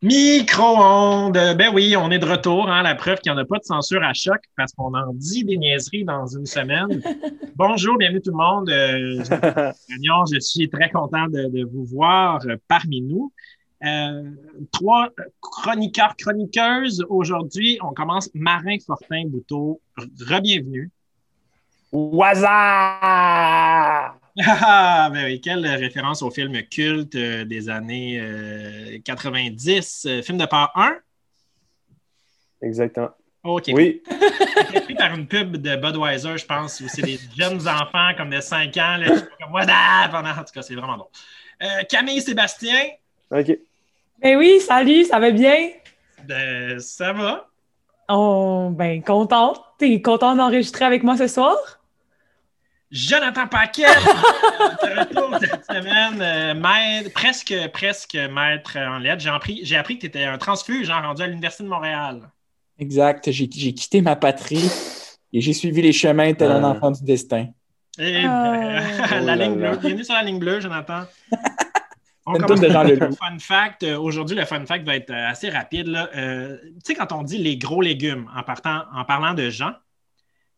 Micro-ondes! Ben oui, on est de retour. Hein, la preuve qu'il n'y en a pas de censure à choc parce qu'on en dit des niaiseries dans une semaine. Bonjour, bienvenue tout le monde. Euh, je suis très content de, vous voir parmi nous. Euh, trois chroniqueurs, chroniqueuses. Aujourd'hui, on commence Marin Fortin Bouteau. Re-bienvenue. Waza! Ah, ben oui, quelle référence au film culte euh, des années 90, euh, euh, film de part 1? Exactement. OK. Oui. par une pub de Budweiser, je pense, où c'est des jeunes enfants comme de 5 ans, là, comme pendant. En tout cas, c'est vraiment drôle. Camille Sébastien? OK. Ben oui, salut, ça va bien? Ben, ça va. Oh, ben, contente. T'es content d'enregistrer avec moi ce soir? Jonathan Paquet, retour cette semaine, euh, maître, presque, presque maître en lettres. J'ai appris, j'ai appris que tu étais un transfuge hein, rendu à l'Université de Montréal. Exact. J'ai, quitté ma patrie et j'ai suivi les chemins tel un ah. enfant du destin. Et, ah. la ligne bleue. Bienvenue sur la ligne bleue, Jonathan. On commence de le fun fact. Euh, aujourd'hui, le fun fact va être euh, assez rapide. tu sais, quand on dit les gros légumes en, partant, en parlant de gens,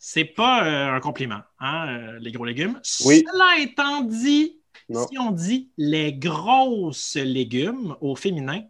c'est pas euh, un compliment, hein, euh, les gros légumes. Cela étant dit, si on dit les grosses légumes au féminin,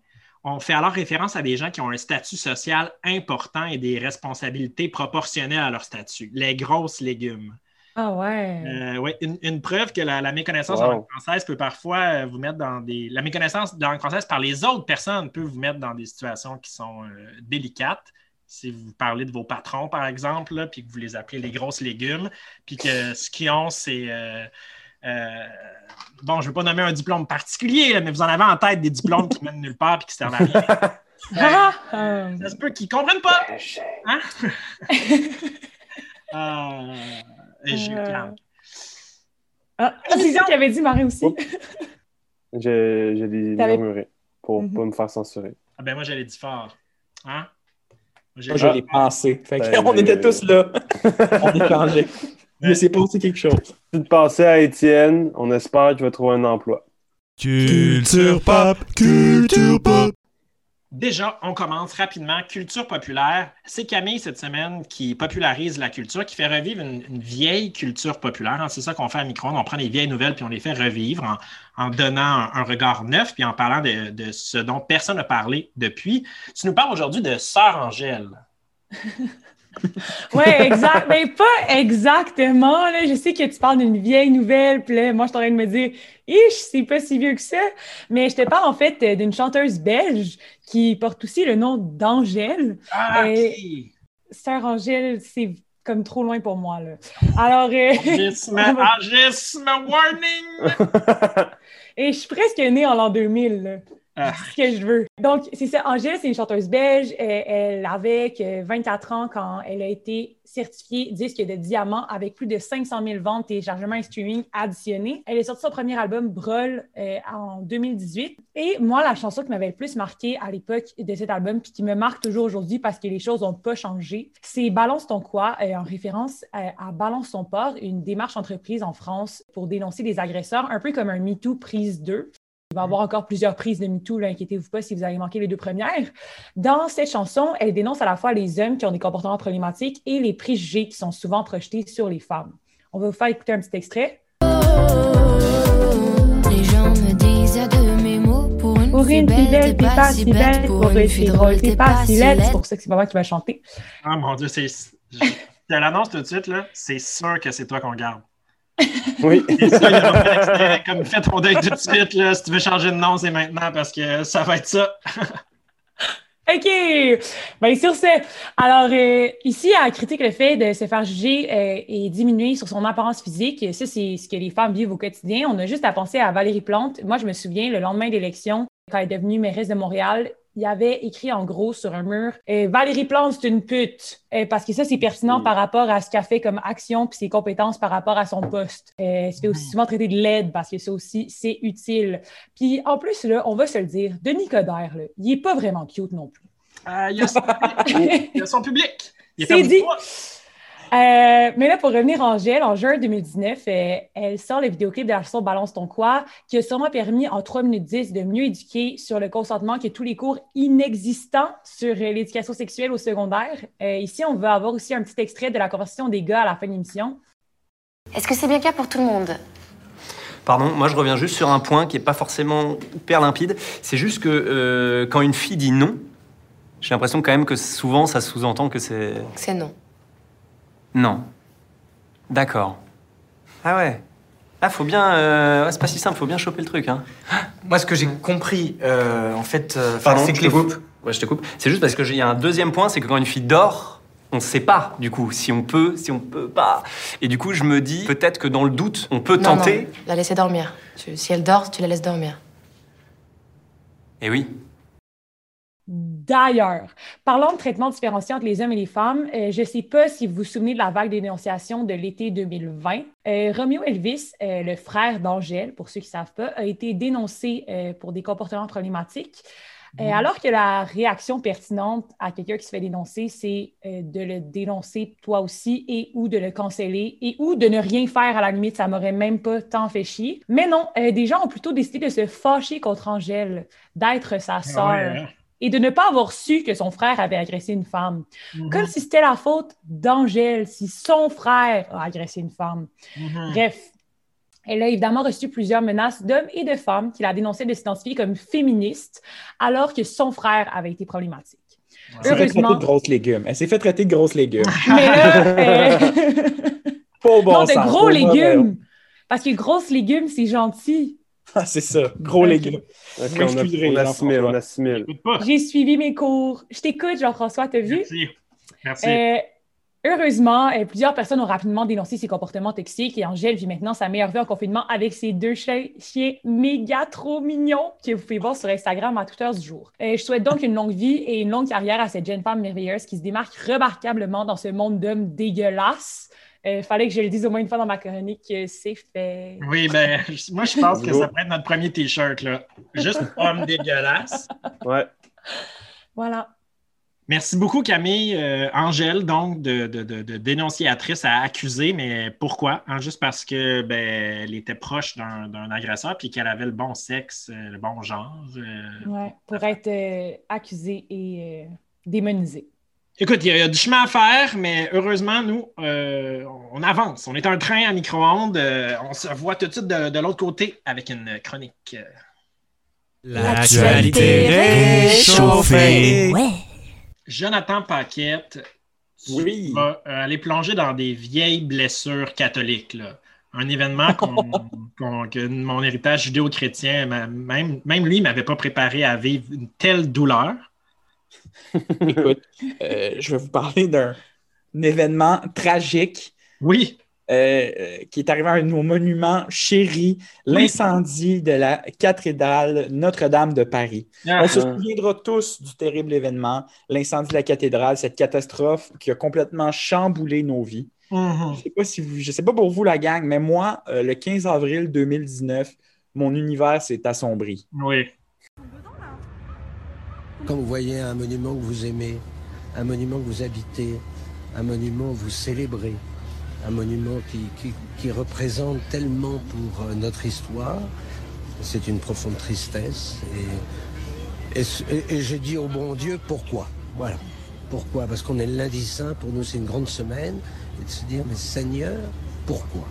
on fait alors référence à des gens qui ont un statut social important et des responsabilités proportionnelles à leur statut. Les grosses légumes. Ah ouais. Euh, ouais une, preuve que la, méconnaissance en langue française peut parfois vous mettre dans des. La méconnaissance de la langue française par les autres personnes peut vous mettre dans des situations qui sont délicates si vous parlez de vos patrons, par exemple, puis que vous les appelez les grosses légumes, puis que ce qu'ils ont, c'est. Euh, euh, bon, je ne veux pas nommer un diplôme particulier, mais vous en avez en tête des diplômes qui mènent nulle part et qui servent à rien. Euh, ça se peut qu'ils ne comprennent pas. Hein? et j'ai Ah, c'est ça qu'il avait dit, Marie aussi. J'ai dit murmuré pour ne mhm. pas me faire censurer. Ah ben moi, j'allais dire fort. Hein? Moi, je l'ai pensé. Ben, on était tous là. on échangeait. Mais c'est pas aussi quelque chose. Tu te passais à Étienne, on espère que tu vas trouver un emploi. Culture pop, culture pop. Déjà, on commence rapidement. Culture populaire. C'est Camille cette semaine qui popularise la culture, qui fait revivre une, vieille culture populaire. Hein, c'est ça qu'on fait à Micro. On prend les vieilles nouvelles puis on les fait revivre en, donnant un, regard neuf puis en parlant de, ce dont personne n'a parlé depuis. Tu nous parles aujourd'hui de Sœur Angèle. oui, exact. Mais pas exactement. Là. Je sais que tu parles d'une vieille nouvelle, puis là, moi, je suis en train de me dire, ich, c'est pas si vieux que ça. Mais je te parle en fait d'une chanteuse belge qui porte aussi le nom d'Angèle. Ah, Sœur Angèle, c'est comme trop loin pour moi. Là. Alors. Euh... warning! Et je suis presque née en l'an 2000. Ah. ce que je veux. Donc, c'est ça. Angèle, c'est une chanteuse belge. Elle, avait 24 ans quand elle a été certifiée disque de diamant avec plus de 500 000 ventes, téléchargements et streaming additionnés. Elle est sortie son premier album, Brol, euh, en 2018. Et moi, la chanson qui m'avait le plus marqué à l'époque de cet album, puis qui me marque toujours aujourd'hui parce que les choses n'ont pas changé, c'est Balance ton quoi, euh, en référence à, à Balance ton port, une démarche entreprise en France pour dénoncer des agresseurs, un peu comme un MeToo prise 2. Il va y avoir encore plusieurs prises de MeToo, inquiétez-vous pas si vous avez manqué les deux premières. Dans cette chanson, elle dénonce à la fois les hommes qui ont des comportements problématiques et les préjugés qui sont souvent projetés sur les femmes. On va vous faire écouter un petit extrait. les gens me disent de mes mots pour une, pour une fille belle, t'es pas si belle, pour une fille drôle, t'es pas si laide. C'est pour ça que c'est pas moi qui va chanter. Ah mon Dieu, c'est... Je l'annonce tout de suite, là, c'est sûr que c'est toi qu'on garde. Oui. comme fais ton deuil tout de suite, là, si tu veux changer de nom, c'est maintenant parce que ça va être ça. OK. Bien, sur ce, alors, euh, ici, à critique le fait de se faire juger euh, et diminuer sur son apparence physique, ça, c'est ce que les femmes vivent au quotidien. On a juste à penser à Valérie Plante. Moi, je me souviens, le lendemain d'élection, quand elle est devenue mairesse de Montréal, il y avait écrit en gros sur un mur euh, Valérie Plante, c'est une pute. parce que ça, c'est pertinent par rapport à ce qu'elle fait comme action puis ses compétences par rapport à son poste. Euh, se fait aussi souvent traiter de laide parce que ça aussi, c'est utile. Puis en plus, là, on va se le dire, Denis Coderre, là, il n'est pas vraiment cute non plus. il, y a son public. il a son public. C'est dit. Euh, mais là, pour revenir en gel, en juin 2019, euh, elle sort le vidéoclip de la chanson Balance ton quoi, qui a sûrement permis en 3 minutes 10 de mieux éduquer sur le consentement que tous les cours inexistants sur euh, l'éducation sexuelle au secondaire. ici, on veut avoir aussi un petit extrait de la conversation des gars à la fin de l'émission. Est-ce que c'est bien clair pour tout le monde? Pardon, moi je reviens juste sur un point qui n'est pas forcément hyper limpide. C'est juste que quand une fille dit non, j'ai l'impression quand même que souvent ça sous-entend que c'est. C'est non. Non. D'accord. Ah ouais. Ah, faut bien. Euh... c'est pas si simple, faut bien choper le truc. Hein. Moi, ce que j'ai compris, euh, en fait. Euh, Pardon, c'est que je te coupe. Ouais, je te coupe. C'est juste parce qu'il y a un deuxième point, c'est que quand une fille dort, on ne sait pas, du coup, si on peut, si on peut pas. Et du coup, je me dis, peut-être que dans le doute, on peut tenter. Non, la laisser dormir. si elle dort, tu la laisses dormir. Eh oui. D'ailleurs, parlons de traitement différencié entre les hommes et les femmes. Euh, je ne sais pas si vous vous souvenez de la vague des dénonciations de l'été 2020. Euh, Romeo Elvis, euh, le frère d'Angèle, pour ceux qui ne savent pas, a été dénoncé pour des comportements problématiques. Mm. Alors que la réaction pertinente à quelqu'un qui se fait dénoncer, c'est de le dénoncer toi aussi et ou de le canceller et ou de ne rien faire à la limite, ça m'aurait même pas tant fait chier. Mais non, des gens ont plutôt décidé de se fâcher contre Angèle, d'être sa ah sœur et de ne pas avoir su que son frère avait agressé une femme. Mhm. Comme si c'était la faute d'Angèle, si son frère a agressé une femme. Mhm. Bref, elle a évidemment reçu plusieurs menaces d'hommes et de femmes qui la dénonçaient de s'identifier comme féministe, alors que son frère avait été problématique. Elle s'est fait traiter de grosses légumes. Elle s'est fait traiter de grosses légumes. Mais là, bon non, de gros légumes. Parce que grosses légumes, c'est gentil. Ah, c'est ça, gros légumes. Okay, on, a, assimile, on assimile. J'ai suivi mes cours. Je t'écoute, Jean-François, t'as vu? Merci. Merci. Euh, heureusement, euh, plusieurs personnes ont rapidement dénoncé ses comportements toxiques et Angèle vit maintenant sa meilleure vie en confinement avec ses deux chiens, méga trop mignons que vous pouvez voir sur Instagram à toute heure du jour. Euh, je souhaite donc une longue vie et une longue carrière à cette jeune femme merveilleuse qui se démarque remarquablement dans ce monde d'hommes dégueulasses. Il euh, fallait que je le dise au moins une fois dans ma chronique, c'est fait. Oui, ben, moi, je pense que ça pourrait être notre premier T-shirt, là. Juste homme dégueulasse. Ouais. Voilà. Merci beaucoup, Camille. Euh, Angèle, donc, de, dénonciatrice à accuser, mais pourquoi? Hein, juste parce que ben, elle était proche d'un agresseur puis qu'elle avait le bon sexe, euh, le bon genre. oui, pour être accusée et démonisée. Écoute, il y, a du chemin à faire, mais heureusement, nous, euh, on avance. On est un train à micro-ondes. Euh, on se voit tout de suite de, l'autre côté avec une chronique. L'actualité réchauffée. Ouais. Jonathan Paquette, oui. va euh, aller plonger dans des vieilles blessures catholiques. Un événement que mon héritage judéo-chrétien, même, même lui, ne m'avait pas préparé à vivre une telle douleur. Écoute, euh, je vais vous parler d'un événement tragique. Oui. Euh, euh, qui est arrivé à nos monuments chéris, l'incendie de la cathédrale Notre-Dame de Paris. Ah. On se souviendra tous du terrible événement, l'incendie de la cathédrale, cette catastrophe qui a complètement chamboulé nos vies. Mm-hmm. Je ne sais pas si je sais pas pour vous la gang, mais moi, le 15 avril 2019, mon univers s'est assombri. Oui. Quand vous voyez un monument que vous aimez, un monument que vous habitez, un monument que vous célébrez, un monument qui, représente tellement pour euh, notre histoire, c'est une profonde tristesse. Et, et, je dis au bon Dieu pourquoi? Voilà. Pourquoi? Parce qu'on est lundi saint, pour nous c'est une grande semaine, et de se dire, mais Seigneur, pourquoi?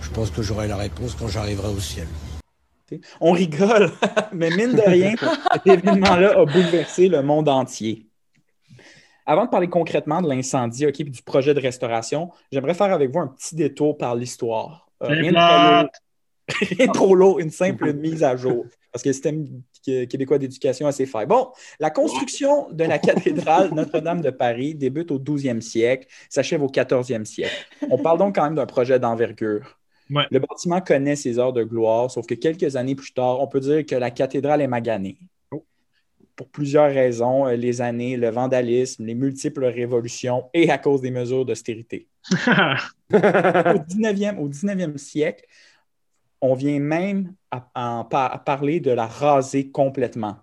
Je pense que j'aurai la réponse quand j'arriverai au ciel. On rigole, mais mine de rien, cet événement-là a bouleversé le monde entier. Avant de parler concrètement de l'incendie et du projet de restauration, j'aimerais faire avec vous un petit détour par l'histoire. Euh, rien, trop lourd, une simple mise à jour. parce que le système québécois d'éducation a ses failles. Bon, la construction de la cathédrale Notre-Dame de Paris débute au 12e siècle, s'achève au 14e siècle. On parle donc quand même d'un projet d'envergure. Le bâtiment connaît ses heures de gloire, sauf que quelques années plus tard, on peut dire que la cathédrale est maganée. Oh. Pour plusieurs raisons, euh, les années, le vandalisme, les multiples révolutions et à cause des mesures d'austérité. au, 19e, au 19e siècle, on vient même à, parler de la raser complètement.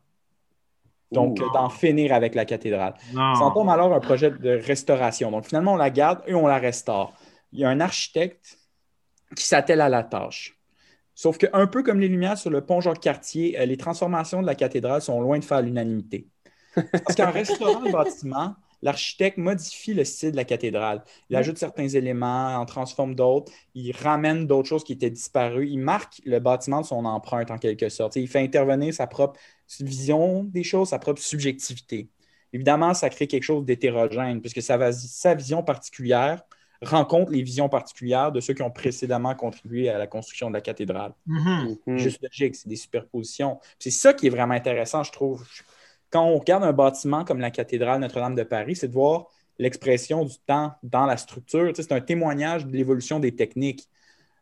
Donc, d'en finir avec la cathédrale. Ça tombe alors un projet de restauration. Donc, finalement, on la garde et on la restaure. Il y a un architecte qui s'attelle à la tâche. Sauf qu'un peu comme les lumières sur le pont Jacques-Cartier, euh, les transformations de la cathédrale sont loin de faire l'unanimité. Parce qu'en restaurant le bâtiment, l'architecte modifie le style de la cathédrale. Il ajoute certains éléments, en transforme d'autres, il ramène d'autres choses qui étaient disparues, il marque le bâtiment de son empreinte en quelque sorte. Il fait intervenir sa propre vision des choses, sa propre subjectivité. Évidemment, ça crée quelque chose d'hétérogène, puisque sa, sa vision particulière rencontre les visions particulières de ceux qui ont précédemment contribué à la construction de la cathédrale. Mm-hmm. Mm-hmm. Juste logique, c'est des superpositions. C'est ça qui est vraiment intéressant, je trouve. Quand on regarde un bâtiment comme la cathédrale Notre-Dame de Paris, c'est de voir l'expression du temps dans la structure. c'est un témoignage de l'évolution des techniques.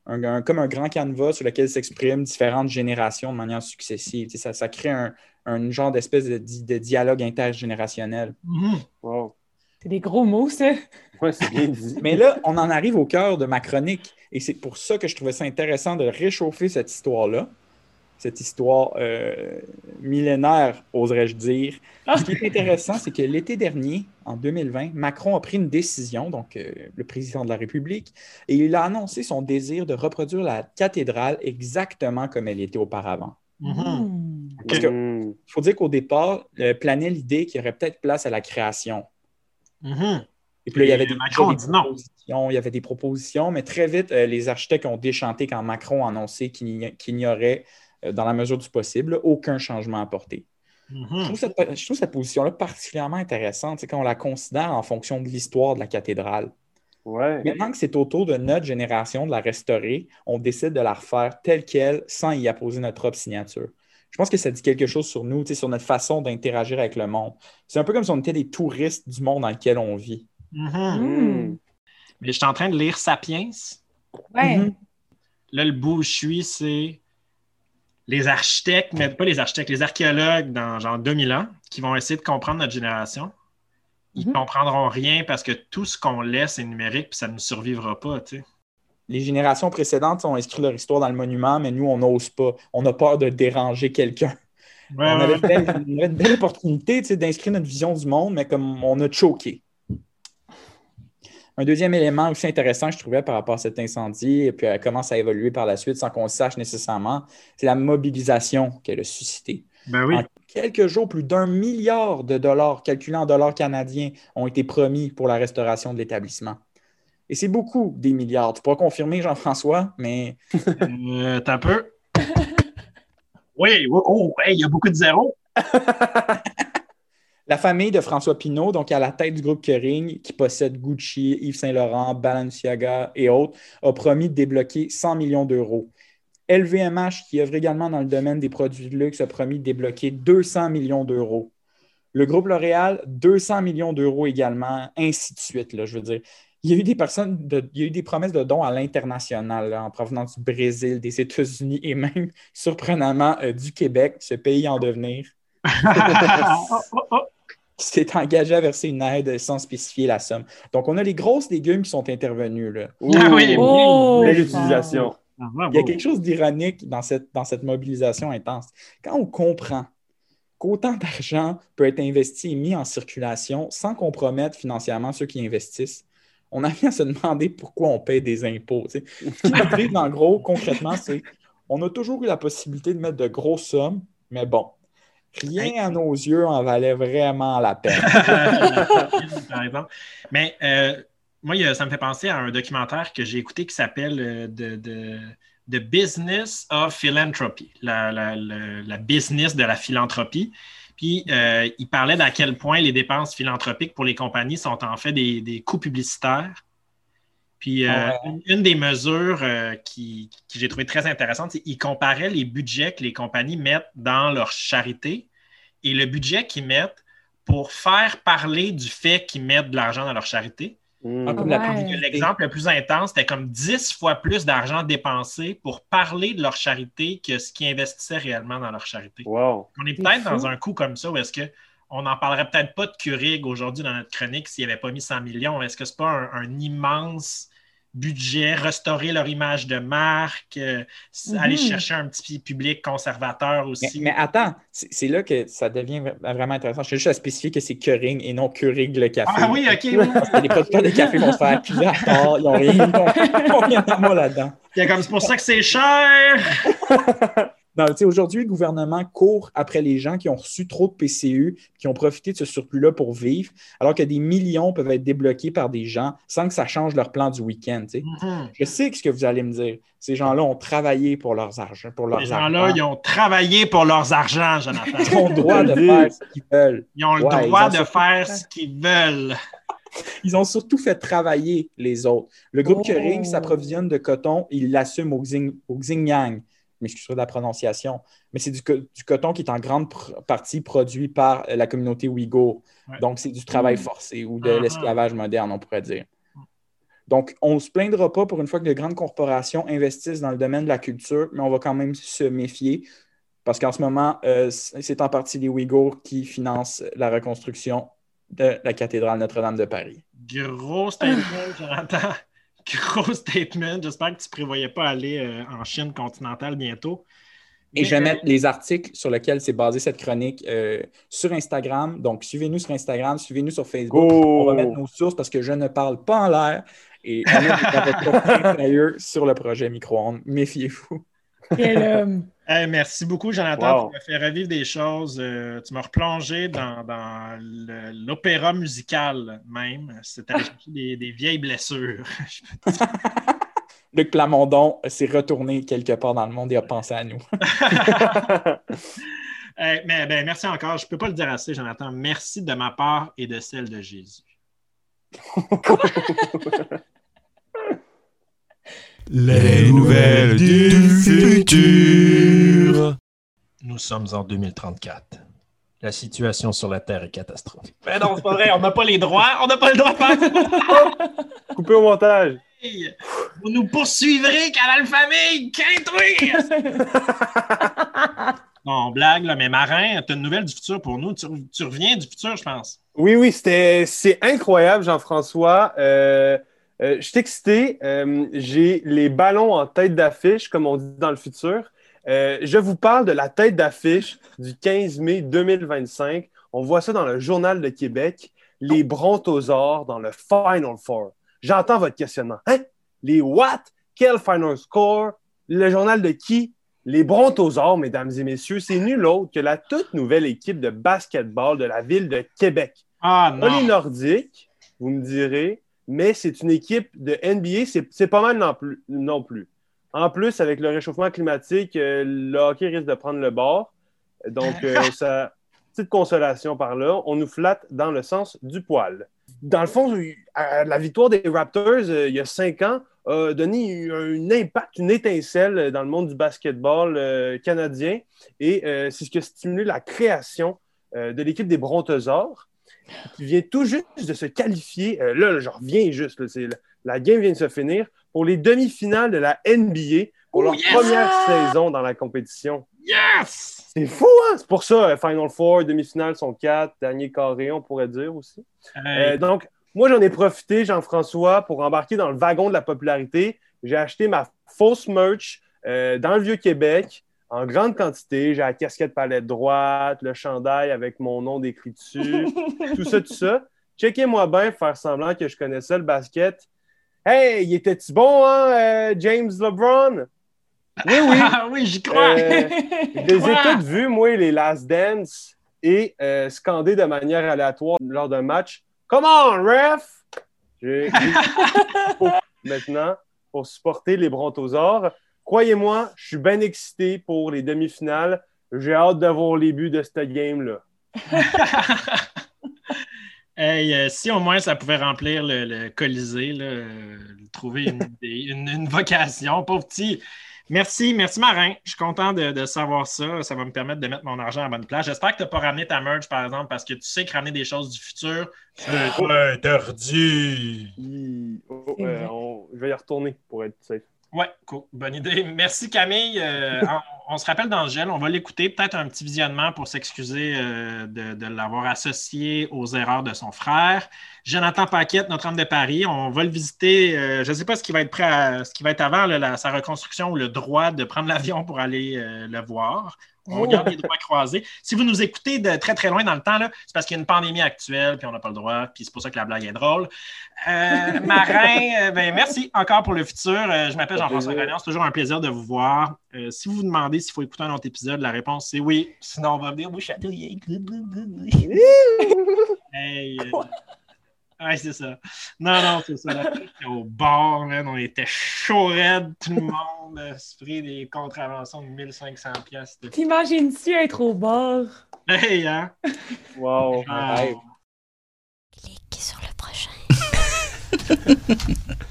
comme un grand canevas sur lequel s'expriment différentes générations de manière successive. Ça, ça, crée un, genre d'espèce de, dialogue intergénérationnel. Mm-hmm. C'est des gros mots, ça. Oui, c'est bien dit. Mais là, on en arrive au cœur de ma chronique. Et c'est pour ça que je trouvais ça intéressant de réchauffer cette histoire-là. Cette histoire euh, millénaire, oserais-je dire. Ah! Ce qui est intéressant, c'est que l'été dernier, en 2020, Macron a pris une décision, donc euh, le président de la République, et il a annoncé son désir de reproduire la cathédrale exactement comme elle était auparavant. Mm-hmm. Parce qu'il faut dire qu'au départ, euh, planait l'idée qu'il y aurait peut-être place à la création. Mm-hmm. Et puis là, il y avait des, propositions, il y avait des propositions, mais très vite, euh, les architectes ont déchanté quand Macron a annoncé qu'il n'y aurait, euh, dans la mesure du possible, aucun changement apporté. Mm-hmm. je, trouve cette, position-là particulièrement intéressante quand on la considère en fonction de l'histoire de la cathédrale. Ouais. Maintenant que c'est au tour de notre génération de la restaurer, on décide de la refaire telle qu'elle sans y apposer notre propre signature je pense que ça dit quelque chose sur nous, sur notre façon d'interagir avec le monde. C'est un peu comme si on était des touristes du monde dans lequel on vit. Mm-hmm. Mm. Mais je suis en train de lire Sapiens. Ouais. Mm-hmm. Là, le bout où je suis, c'est les architectes, mais pas les architectes, les archéologues dans genre 2000 ans qui vont essayer de comprendre notre génération. Ils ne mm-hmm. comprendront rien parce que tout ce qu'on laisse est numérique puis ça ne survivra pas, tu sais les générations précédentes ont inscrit leur histoire dans le monument, mais nous, on n'ose pas. On a peur de déranger quelqu'un. on avait une belle, opportunité d'inscrire notre vision du monde, mais comme on a choqué. Un deuxième élément aussi intéressant que je trouvais par rapport à cet incendie, et puis elle commence à évoluer par la suite sans qu'on le sache nécessairement, c'est la mobilisation qu'elle a suscitée. Ben oui. En quelques jours, plus d'un milliard de dollars, calculés en dollars canadiens, ont été promis pour la restauration de l'établissement. Et c'est beaucoup des milliards. Tu pourras confirmer, Jean-François, mais. euh, T'as peu. oui, oh, il y a beaucoup de zéros. La famille de François Pinault, donc à la tête du groupe Kering, qui possède Gucci, Yves Saint-Laurent, Balenciaga et autres, a promis de débloquer 100 millions d'euros. LVMH, qui œuvre également dans le domaine des produits de luxe, a promis de débloquer 200 millions d'euros. Le groupe L'Oréal, 200 millions d'euros également, ainsi de suite. Là, je veux dire, il y a eu des personnes, il y a eu des promesses de dons à l'international en provenance du Brésil, des États-Unis et même, surprenamment, euh, du Québec, ce pays en devenir. qui s'est engagé à verser une aide sans spécifier la somme. Donc, on a les grosses légumes qui sont intervenus. Là. Ah oui, oh, belle utilisation. Ah, il y a quelque chose d'ironique dans cette, dans cette mobilisation intense. Quand on comprend qu'autant d'argent peut être investi et mis en circulation sans compromettre financièrement ceux qui investissent, on a à se demander pourquoi on paye des impôts. Ce qui arrive, en gros, concrètement, c'est on a toujours eu la possibilité de mettre de grosses sommes, mais bon, rien à nos yeux en valait vraiment la peine. Mais euh, moi, ça me fait penser à un documentaire que j'ai écouté qui s'appelle euh, The, Business of Philanthropy, la, business de la philanthropie. Puis, euh, il parlait d'à quel point les dépenses philanthropiques pour les compagnies sont en fait des, coûts publicitaires. Puis euh, ah une, des mesures euh, qui, que j'ai trouvé très intéressante, c'est qu'ils comparaient les budgets que les compagnies mettent dans leur charité et le budget qu'ils mettent pour faire parler du fait qu'ils mettent de l'argent dans leur charité. Mmh. L'exemple le plus intense, c'était comme 10 fois plus d'argent dépensé pour parler de leur charité que ce qu'ils investissaient réellement dans leur charité. On est peut-être dans un coup comme ça où est-ce qu'on n'en parlerait peut-être pas de Curig aujourd'hui dans notre chronique s'il n'avait pas mis 100 millions. Est-ce que ce n'est pas un, immense budget, restaurer leur image de marque, euh, aller mhm. chercher un petit public conservateur aussi. Mais, attends, c'est là que ça devient vraiment intéressant. Je suis juste à spécifier que c'est Keurig et non Keurig le café. Ah oui, OK. Oui. Parce que les producteurs de café vont se faire à tort. Ils n'ont rien, rien à moi là-dedans. C'est pour ça que c'est cher. Aujourd'hui, le gouvernement court après les gens qui ont reçu trop de PCU, qui ont profité de ce surplus-là pour vivre, alors que des millions peuvent être débloqués par des gens sans que ça change leur plan du week-end. Mm-hmm. Je sais ce que vous allez me dire. Ces gens-là ont travaillé pour leurs argent, pour Ces gens-là, ils ont travaillé pour leurs argent, Jonathan. Ils ont le droit de faire ce qu'ils veulent. Ils ont le droit de faire ce qu'ils veulent. Ils ont surtout fait travailler les autres. Le groupe oh. s'approvisionne de coton il l'assume au, au Xinjiang m'excuserai de la prononciation, mais c'est du, coton qui est en grande partie produit par euh, la communauté ouïghour. Donc, c'est du travail mm. forcé ou de uh-huh. l'esclavage moderne, on pourrait dire. Donc, on ne se plaindra pas pour une fois que de grandes corporations investissent dans le domaine de la culture, mais on va quand même se méfier parce qu'en ce moment, euh, c'est en partie les Ouïghours qui financent la reconstruction de la cathédrale Notre-Dame de Paris. Gros statement, Jonathan. Gros statement. J'espère que tu ne prévoyais pas aller euh, en Chine continentale bientôt. Et je vais mettre les articles sur lesquels c'est basé cette chronique euh, sur Instagram. Donc, suivez-nous sur Instagram, suivez-nous sur Facebook. On va mettre nos sources parce que je ne parle pas en l'air. Et on est sur le projet micro-ondes. Méfiez-vous. Merci beaucoup, Jonathan. Tu m'as fait revivre des choses. Euh, tu m'as replongé dans, l'opéra musical même. C'était des, des vieilles blessures. Luc Plamondon s'est retourné quelque part dans le monde et a pensé à nous. mais, ben, merci encore. Je ne peux pas le dire assez, Jonathan. Merci de ma part et de celle de Jésus. Les nouvelles du futur. Nous sommes en 2034. La situation sur la Terre est catastrophique. Mais non, c'est pas vrai, on n'a pas les droits, on n'a pas le droit de faire Coupé au montage. Vous nous poursuivrez, Canal Famille, quintruit! non, blague, là, mais Marin, tu as une nouvelle du futur pour nous. Tu, reviens du futur, je pense. Oui, oui, c'est incroyable, Jean-François. Euh, euh, je suis excité. Euh, j'ai les ballons en tête d'affiche, comme on dit dans le futur. Euh, je vous parle de la tête d'affiche du 15 mai 2025. On voit ça dans le Journal de Québec. Les Brontosaures dans le Final Four. J'entends votre questionnement. Hein? Les what? Quel Final Score? Le journal de qui? Les Brontosaures, mesdames et messieurs, c'est nul autre que la toute nouvelle équipe de basketball de la ville de Québec. Ah non! les Nordiques, vous me direz, mais c'est une équipe de NBA, c'est pas mal non plus, non plus. En plus, avec le réchauffement climatique, euh, le hockey risque de prendre le bord. Donc, euh, ça, petite consolation par là. On nous flatte dans le sens du poil. Dans le fond, la victoire des Raptors euh, il y a cinq ans a donné un impact, une étincelle dans le monde du basketball canadien. Et c'est ce qui a stimulé la création de l'équipe des Brontosaures qui vient tout juste de se qualifier. Euh, là, je reviens juste. la game vient de se finir pour les demi-finales de la NBA pour leur première saison dans la compétition. Yes! C'est fou, hein? C'est pour ça, euh, Final Four, demi-finales sont quatre, dernier carré, on pourrait dire aussi. Euh, donc, moi, j'en ai profité, Jean-François, pour embarquer dans le wagon de la popularité. J'ai acheté ma fausse merch dans le Vieux-Québec en grande quantité. J'ai la casquette palette droite, le chandail avec mon nom décrit dessus, tout ça, tout ça. Checkez-moi bien, faire semblant que je connaissais le basket. Hey, il était-tu bon, hein, euh, James LeBron? Oui, oui. oui, j'y crois. Euh, je les ai toutes vues, moi, les Last Dance, et euh, scandés de manière aléatoire lors d'un match. Come on, ref! J'ai maintenant pour supporter les Brontosaures. Croyez-moi, je suis bien excité pour les demi-finales. J'ai hâte de voir les buts de cette game-là. Hey, euh, si au moins ça pouvait remplir le, Colisée, là, euh, trouver une, une, vocation. Pauvre petit. Merci, merci Marin. Je suis content de, savoir ça. Ça va me permettre de mettre mon argent à bonne place. J'espère que tu n'as pas ramené ta merge, par exemple, parce que tu sais que ramener des choses du futur, c'est interdit. Oh, euh, je vais y retourner pour être safe. Ouais, cool. Bonne idée. Merci Camille. Euh, on, se rappelle dans le gel. On va l'écouter. Peut-être un petit visionnement pour s'excuser euh, de, l'avoir associé aux erreurs de son frère. Jonathan Paquette, notre homme de Paris. On va le visiter. Euh, je ne sais pas ce qui va être prêt ce qui va être avant sa reconstruction ou le droit de prendre l'avion pour aller le voir. On garde les droits croisés. Si vous nous écoutez de très très loin dans le temps, c'est parce qu'il y a une pandémie actuelle, puis on n'a pas le droit, puis c'est pour ça que la blague est drôle. Euh, Marin, euh, ben, merci encore pour le futur. Euh, je m'appelle Jean-François Gagnon, c'est toujours un plaisir de vous voir. si vous vous demandez s'il faut écouter un autre épisode, la réponse c'est oui. Sinon, on va venir vous chatouiller. hey, Ouais, c'est ça. Non, non, c'est ça. au bord, on était chaud raide, tout le monde. Esprit des contraventions de 1500 pièces. T'imagines-tu être au bord? Hey, hein? Wow. Clique sur le prochain.